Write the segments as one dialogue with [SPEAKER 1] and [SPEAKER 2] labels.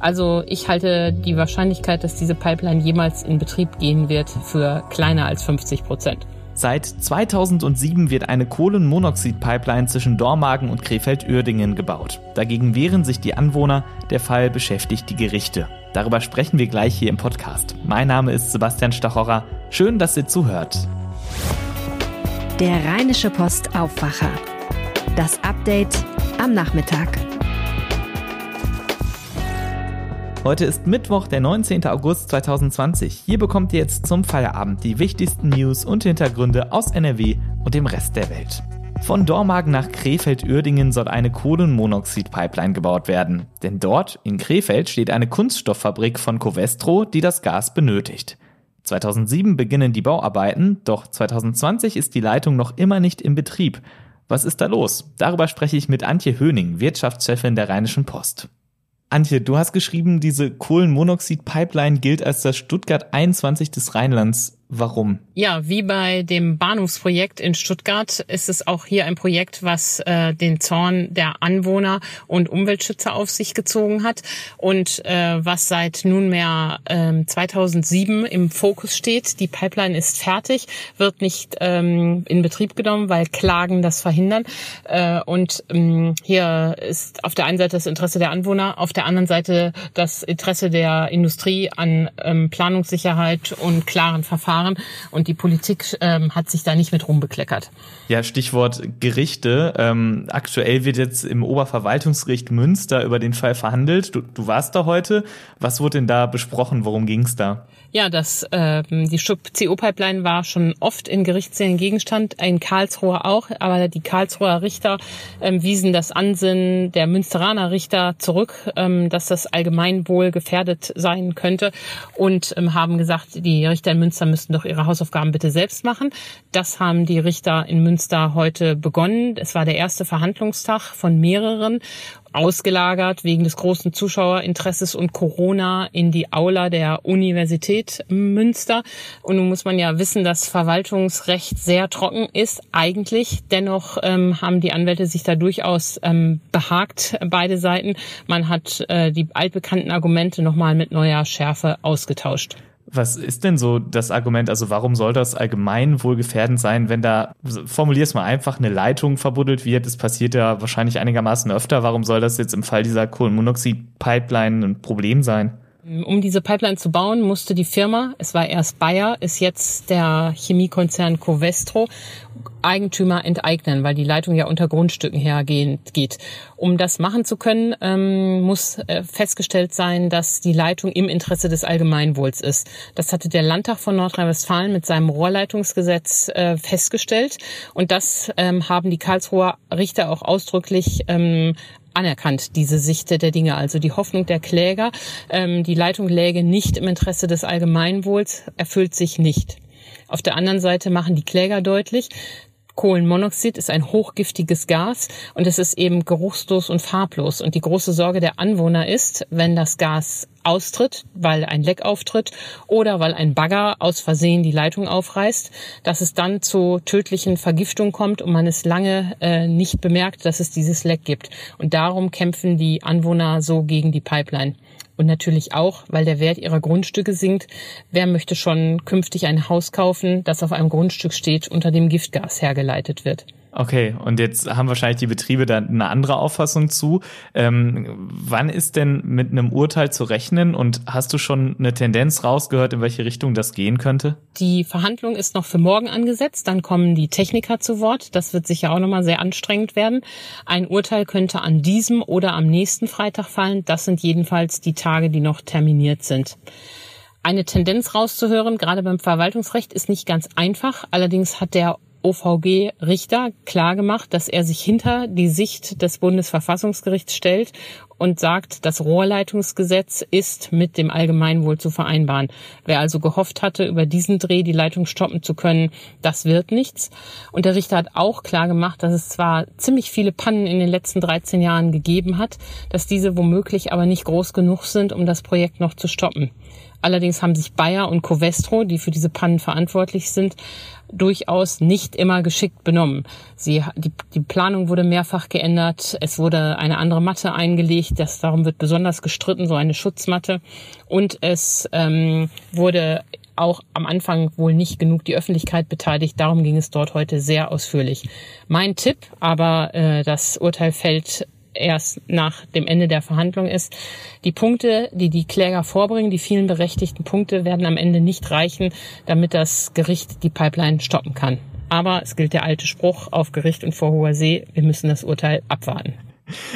[SPEAKER 1] Also ich halte die Wahrscheinlichkeit, dass diese Pipeline jemals in Betrieb gehen wird, für kleiner als 50 Prozent.
[SPEAKER 2] Seit 2007 wird eine Kohlenmonoxid-Pipeline zwischen Dormagen und Krefeld-Uerdingen gebaut. Dagegen wehren sich die Anwohner, der Fall beschäftigt die Gerichte. Darüber sprechen wir gleich hier im Podcast. Mein Name ist Sebastian Stachorra. Schön, dass ihr zuhört.
[SPEAKER 3] Der Rheinische Post Aufwacher. Das Update am Nachmittag.
[SPEAKER 2] Heute ist Mittwoch, der 19. August 2020. Hier bekommt ihr jetzt zum Feierabend die wichtigsten News und Hintergründe aus NRW und dem Rest der Welt. Von Dormagen nach Krefeld-Uerdingen soll eine Kohlenmonoxid-Pipeline gebaut werden. Denn dort, in Krefeld, steht eine Kunststofffabrik von Covestro, die das Gas benötigt. 2007 beginnen die Bauarbeiten, doch 2020 ist die Leitung noch immer nicht in Betrieb. Was ist da los? Darüber spreche ich mit Antje Höning, Wirtschaftschefin der Rheinischen Post. Antje, du hast geschrieben, diese Kohlenmonoxid-Pipeline gilt als das Stuttgart 21 des Rheinlands. Warum?
[SPEAKER 1] Ja, wie bei dem Bahnhofsprojekt in Stuttgart ist es auch hier ein Projekt, was äh, den Zorn der Anwohner und Umweltschützer auf sich gezogen hat und äh, was seit nunmehr äh, 2007 im Fokus steht. Die Pipeline ist fertig, wird nicht ähm, in Betrieb genommen, weil Klagen das verhindern. Äh, und ähm, hier ist auf der einen Seite das Interesse der Anwohner, auf der anderen Seite das Interesse der Industrie an ähm, Planungssicherheit und klaren Verfahren Verfahren und die Politik ähm, hat sich da nicht mit rumbekleckert.
[SPEAKER 2] Ja, Stichwort Gerichte. Ähm, aktuell wird jetzt im Oberverwaltungsgericht Münster über den Fall verhandelt. Du, du warst da heute. Was wurde denn da besprochen? Worum ging es da?
[SPEAKER 1] Ja, das, äh, die Schub-CO-Pipeline war schon oft in Gerichtssälen Gegenstand, in Karlsruhe auch, aber die Karlsruher Richter ähm, wiesen das Ansinnen der Münsteraner Richter zurück, ähm, dass das Allgemeinwohl gefährdet sein könnte und ähm, haben gesagt, die Richter in Münster müssten doch ihre Hausaufgaben bitte selbst machen. Das haben die Richter in Münster heute begonnen. Es war der erste Verhandlungstag von mehreren ausgelagert wegen des großen Zuschauerinteresses und Corona in die Aula der Universität Münster. Und nun muss man ja wissen, dass Verwaltungsrecht sehr trocken ist eigentlich. Dennoch ähm, haben die Anwälte sich da durchaus ähm, behagt, beide Seiten. Man hat äh, die altbekannten Argumente nochmal mit neuer Schärfe ausgetauscht.
[SPEAKER 2] Was ist denn so das Argument? Also warum soll das allgemein wohl gefährdend sein, wenn da, formulier es mal einfach, eine Leitung verbuddelt wird? Das passiert ja wahrscheinlich einigermaßen öfter. Warum soll das jetzt im Fall dieser Kohlenmonoxid-Pipeline ein Problem sein?
[SPEAKER 1] Um diese Pipeline zu bauen, musste die Firma, es war erst Bayer, ist jetzt der Chemiekonzern Covestro, Eigentümer enteignen, weil die Leitung ja unter Grundstücken hergeht. Um das machen zu können, ähm, muss äh, festgestellt sein, dass die Leitung im Interesse des Allgemeinwohls ist. Das hatte der Landtag von Nordrhein-Westfalen mit seinem Rohrleitungsgesetz äh, festgestellt. Und das ähm, haben die Karlsruher Richter auch ausdrücklich ähm, anerkannt, diese Sicht der Dinge. Also die Hoffnung der Kläger, ähm, die Leitung läge nicht im Interesse des Allgemeinwohls, erfüllt sich nicht. Auf der anderen Seite machen die Kläger deutlich, Kohlenmonoxid ist ein hochgiftiges Gas und es ist eben geruchslos und farblos. Und die große Sorge der Anwohner ist, wenn das Gas austritt, weil ein Leck auftritt oder weil ein Bagger aus Versehen die Leitung aufreißt, dass es dann zu tödlichen Vergiftungen kommt und man es lange äh, nicht bemerkt, dass es dieses Leck gibt. Und darum kämpfen die Anwohner so gegen die Pipeline. Und natürlich auch, weil der Wert ihrer Grundstücke sinkt. Wer möchte schon künftig ein Haus kaufen, das auf einem Grundstück steht, unter dem Giftgas hergeleitet wird?
[SPEAKER 2] Okay, und jetzt haben wahrscheinlich die Betriebe da eine andere Auffassung zu. Ähm, wann ist denn mit einem Urteil zu rechnen und hast du schon eine Tendenz rausgehört, in welche Richtung das gehen könnte?
[SPEAKER 1] Die Verhandlung ist noch für morgen angesetzt, dann kommen die Techniker zu Wort. Das wird sicher auch nochmal sehr anstrengend werden. Ein Urteil könnte an diesem oder am nächsten Freitag fallen. Das sind jedenfals die Tage, die noch terminiert sind. Eine Tendenz rauszuhören, gerade beim Verwaltungsrecht, ist nicht ganz einfach. Allerdings hat der OVG-Richter klargemacht, dass er sich hinter die Sicht des Bundesverfassungsgerichts stellt und sagt, das Rohrleitungsgesetz ist mit dem Allgemeinwohl zu vereinbaren. Wer also gehofft hatte, über diesen Dreh die Leitung stoppen zu können, das wird nichts. Und der Richter hat auch klargemacht, dass es zwar ziemlich viele Pannen in den letzten 13 Jahren gegeben hat, dass diese womöglich aber nicht groß genug sind, um das Projekt noch zu stoppen. Allerdings haben sich Bayer und Covestro, die für diese Pannen verantwortlich sind, durchaus nicht immer geschickt benommen. Sie, die, die Planung wurde mehrfach geändert, es wurde eine andere Matte eingelegt, Gericht. Das, darum wird besonders gestritten, so eine Schutzmatte. Und es ähm, wurde auch am Anfang wohl nicht genug die Öffentlichkeit beteiligt. Darum ging es dort heute sehr ausführlich. Mein Tipp, aber äh, das Urteil fällt erst nach dem Ende der Verhandlung ist. Die Punkte, die die Kläger vorbringen, die vielen berechtigten Punkte, werden am Ende nicht reichen, damit das Gericht die Pipeline stoppen kann. Aber es gilt der alte Spruch auf Gericht und vor hoher See, wir müssen das Urteil abwarten.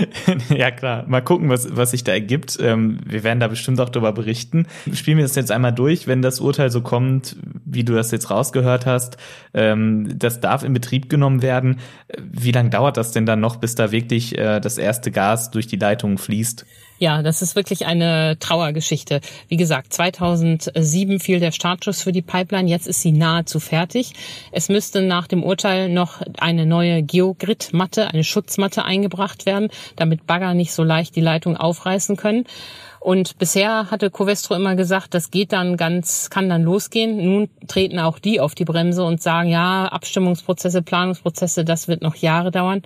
[SPEAKER 2] ja, klar. Mal gucken, was, was sich da ergibt. Ähm, wir werden da bestimmt auch darüber berichten. Spielen wir das jetzt einmal durch, wenn das Urteil so kommt, wie du das jetzt rausgehört hast. Ähm, das darf in Betrieb genommen werden. Wie lange dauert das denn dann noch, bis da wirklich äh, das erste Gas durch die Leitungen fließt?
[SPEAKER 1] Ja, das ist wirklich eine Trauergeschichte. Wie gesagt, 2007 fiel der Startschuss für die Pipeline. Jetzt ist sie nahezu fertig. Es müsste nach dem Urteil noch eine neue Geogrid-Matte, eine Schutzmatte eingebracht werden, damit Bagger nicht so leicht die Leitung aufreißen können. Und bisher hatte Covestro immer gesagt, das geht dann ganz, kann dann losgehen. Nun treten auch die auf die Bremse und sagen, ja, Abstimmungsprozesse, Planungsprozesse, das wird noch Jahre dauern.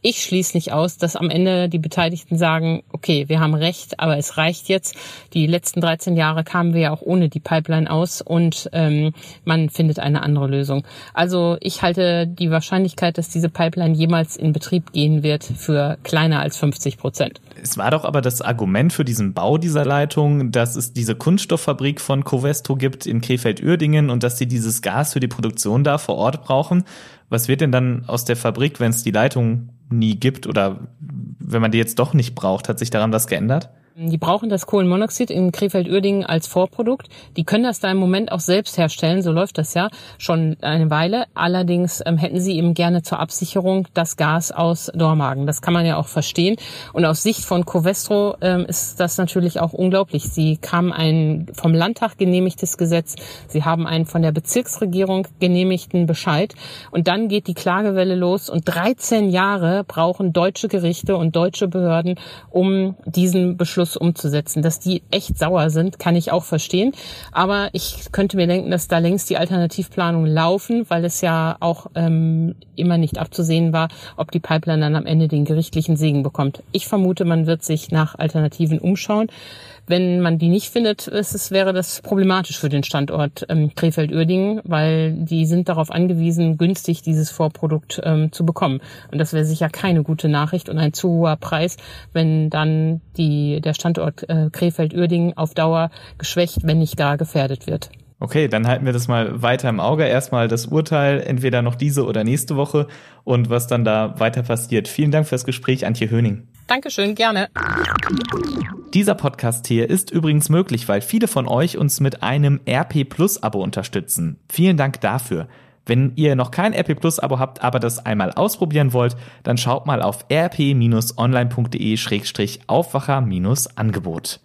[SPEAKER 1] Ich schließe nicht aus, dass am Ende die Beteiligten sagen, okay, wir haben recht, aber es reicht jetzt. Die letzten 13 Jahre kamen wir ja auch ohne die Pipeline aus und ähm, man findet eine andere Lösung. Also ich halte die Wahrscheinlichkeit, dass diese Pipeline jemals in Betrieb gehen wird, für kleiner als 50 Prozent.
[SPEAKER 2] Es war doch aber das Argument für diesen Bau dieser Leitung, dass es diese Kunststofffabrik von Covestro gibt in Krefeld-Uerdingen und dass sie dieses Gas für die Produktion da vor Ort brauchen. Was wird denn dann aus der Fabrik, wenn es die Leitung nie gibt oder wenn man die jetzt doch nicht braucht? Hat sich daran was geändert?
[SPEAKER 1] Die brauchen das Kohlenmonoxid in Krefeld-Uerdingen als Vorprodukt. Die können das da im Moment auch selbst herstellen, so läuft das ja schon eine Weile. Allerdings ähm, hätten sie eben gerne zur Absicherung das Gas aus Dormagen. Das kann man ja auch verstehen. Und aus Sicht von Covestro ähm, ist das natürlich auch unglaublich. Sie kamen ein vom Landtag genehmigtes Gesetz, sie haben einen von der Bezirksregierung genehmigten Bescheid und dann geht die Klagewelle los und 13 Jahre brauchen deutsche Gerichte und deutsche Behörden, um diesen Beschluss Beschluss umzusetzen. Dass die echt sauer sind, kann ich auch verstehen. Aber ich könnte mir denken, dass da längst die Alternativplanungen laufen, weil es ja auch ähm, immer nicht abzusehen war, ob die Pipeline dann am Ende den gerichtlichen Segen bekommt. Ich vermute, man wird sich nach Alternativen umschauen. Wenn man die nicht findet, ist es, wäre das problematisch für den Standort ähm, Krefeld-Uerdingen, weil die sind darauf angewiesen, günstig dieses Vorprodukt ähm, zu bekommen. Und das wäre sicher keine gute Nachricht und ein zu hoher Preis, wenn dann die, der Standort äh, Krefeld-Uerdingen auf Dauer geschwächt, wenn nicht gar gefährdet wird.
[SPEAKER 2] Okay, dann halten wir das mal weiter im Auge. Erstmal das Urteil, entweder noch diese oder nächste Woche und was dann da weiter passiert. Vielen Dank fürs Gespräch, Antje Höning.
[SPEAKER 1] Dankeschön, gerne.
[SPEAKER 2] Dieser Podcast hier ist übrigens möglich, weil viele von euch uns mit einem RP Plus Abo unterstützen. Vielen Dank dafür. Wenn ihr noch kein RP Plus Abo habt, aber das einmal ausprobieren wollt, dann schaut mal auf rp-online.de-aufwacher-angebot.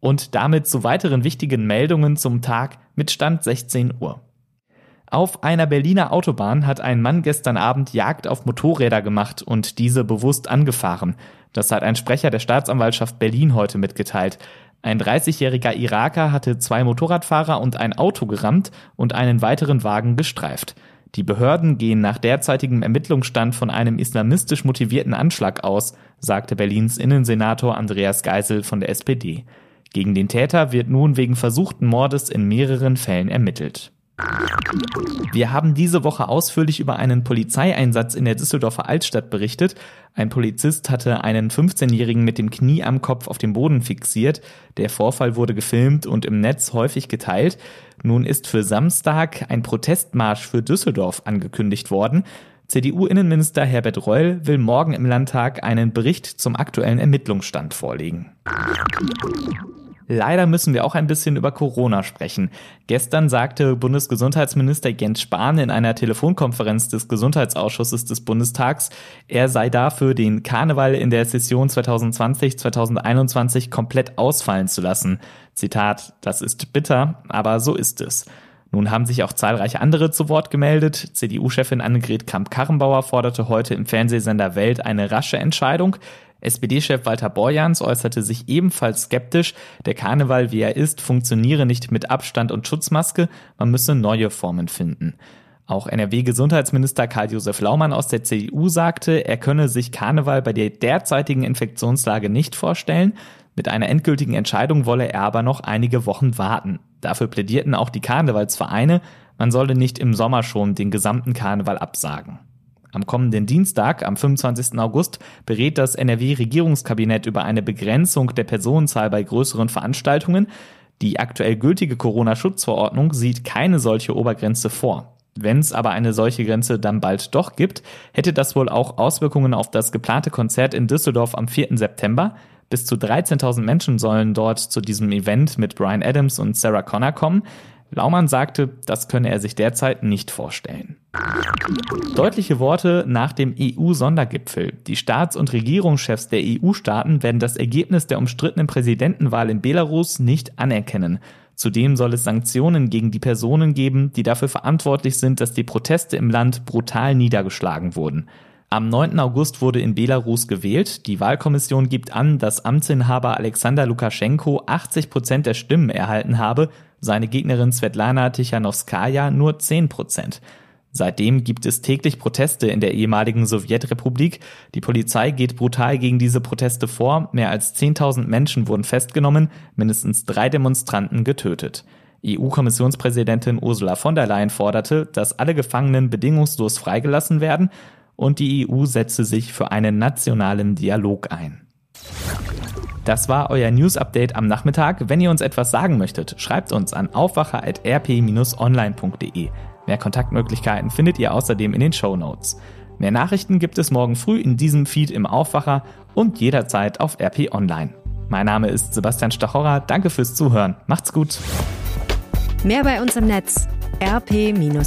[SPEAKER 2] Und damit zu weiteren wichtigen Meldungen zum Tag mit Stand 16 Uhr. Auf einer Berliner Autobahn hat ein Mann gestern Abend Jagd auf Motorräder gemacht und diese bewusst angefahren. Das hat ein Sprecher der Staatsanwaltschaft Berlin heute mitgeteilt. Ein 30-jähriger Iraker hatte zwei Motorradfahrer und ein Auto gerammt und einen weiteren Wagen gestreift. Die Behörden gehen nach derzeitigem Ermittlungsstand von einem islamistisch motivierten Anschlag aus, sagte Berlins Innensenator Andreas Geisel von der SPD. Gegen den Täter wird nun wegen versuchten Mordes in mehreren Fällen ermittelt. Wir haben diese Woche ausführlich über einen Polizeieinsatz in der Düsseldorfer Altstadt berichtet. Ein Polizist hatte einen 15-Jährigen mit dem Knie am Kopf auf dem Boden fixiert. Der Vorfall wurde gefilmt und im Netz häufig geteilt. Nun ist für Samstag ein Protestmarsch für Düsseldorf angekündigt worden. CDU-Innenminister Herbert Reul will morgen im Landtag einen Bericht zum aktuellen Ermittlungsstand vorlegen. Leider müssen wir auch ein bisschen über Corona sprechen. Gestern sagte Bundesgesundheitsminister Jens Spahn in einer Telefonkonferenz des Gesundheitsausschusses des Bundestags, er sei dafür, den Karneval in der Session 2020-2021 komplett ausfallen zu lassen. Zitat, das ist bitter, aber so ist es. Nun haben sich auch zahlreiche andere zu Wort gemeldet. CDU-Chefin Annegret Kramp-Karrenbauer forderte heute im Fernsehsender Welt eine rasche Entscheidung. SPD-Chef Walter Borjans äußerte sich ebenfalls skeptisch. Der Karneval, wie er ist, funktioniere nicht mit Abstand und Schutzmaske. Man müsse neue Formen finden. Auch NRW-Gesundheitsminister Karl-Josef Laumann aus der CDU sagte, er könne sich Karneval bei der derzeitigen Infektionslage nicht vorstellen. Mit einer endgültigen Entscheidung wolle er aber noch einige Wochen warten. Dafür plädierten auch die Karnevalsvereine, man solle nicht im Sommer schon den gesamten Karneval absagen. Am kommenden Dienstag, am 25. August, berät das NRW-Regierungskabinett über eine Begrenzung der Personenzahl bei größeren Veranstaltungen. Die aktuell gültige Corona-Schutzverordnung sieht keine solche Obergrenze vor. Wenn es aber eine solche Grenze dann bald doch gibt, hätte das wohl auch Auswirkungen auf das geplante Konzert in Düsseldorf am 4. September. Bis zu 13.000 Menschen sollen dort zu diesem Event mit Brian Adams und Sarah Connor kommen. Laumann sagte, das könne er sich derzeit nicht vorstellen. Deutliche Worte nach dem EU-Sondergipfel. Die Staats- und Regierungschefs der EU-Staaten werden das Ergebnis der umstrittenen Präsidentenwahl in Belarus nicht anerkennen. Zudem soll es Sanktionen gegen die Personen geben, die dafür verantwortlich sind, dass die Proteste im Land brutal niedergeschlagen wurden. Am 9. August wurde in Belarus gewählt. Die Wahlkommission gibt an, dass Amtsinhaber Alexander Lukaschenko 80 Prozent der Stimmen erhalten habe, seine Gegnerin Svetlana Tichanowskaja nur 10 Prozent. Seitdem gibt es täglich Proteste in der ehemaligen Sowjetrepublik. Die Polizei geht brutal gegen diese Proteste vor. Mehr als 10.000 Menschen wurden festgenommen, mindestens drei Demonstranten getötet. EU-Kommissionspräsidentin Ursula von der Leyen forderte, dass alle Gefangenen bedingungslos freigelassen werden und die EU setzte sich für einen nationalen Dialog ein. Das war euer News Update am Nachmittag. Wenn ihr uns etwas sagen möchtet, schreibt uns an aufwacher.rp-online.de. Mehr Kontaktmöglichkeiten findet ihr außerdem in den Show Notes. Mehr Nachrichten gibt es morgen früh in diesem Feed im Aufwacher und jederzeit auf RP Online. Mein Name ist Sebastian Stachorra. Danke fürs Zuhören. Macht's gut.
[SPEAKER 3] Mehr bei uns im Netz rp-online.de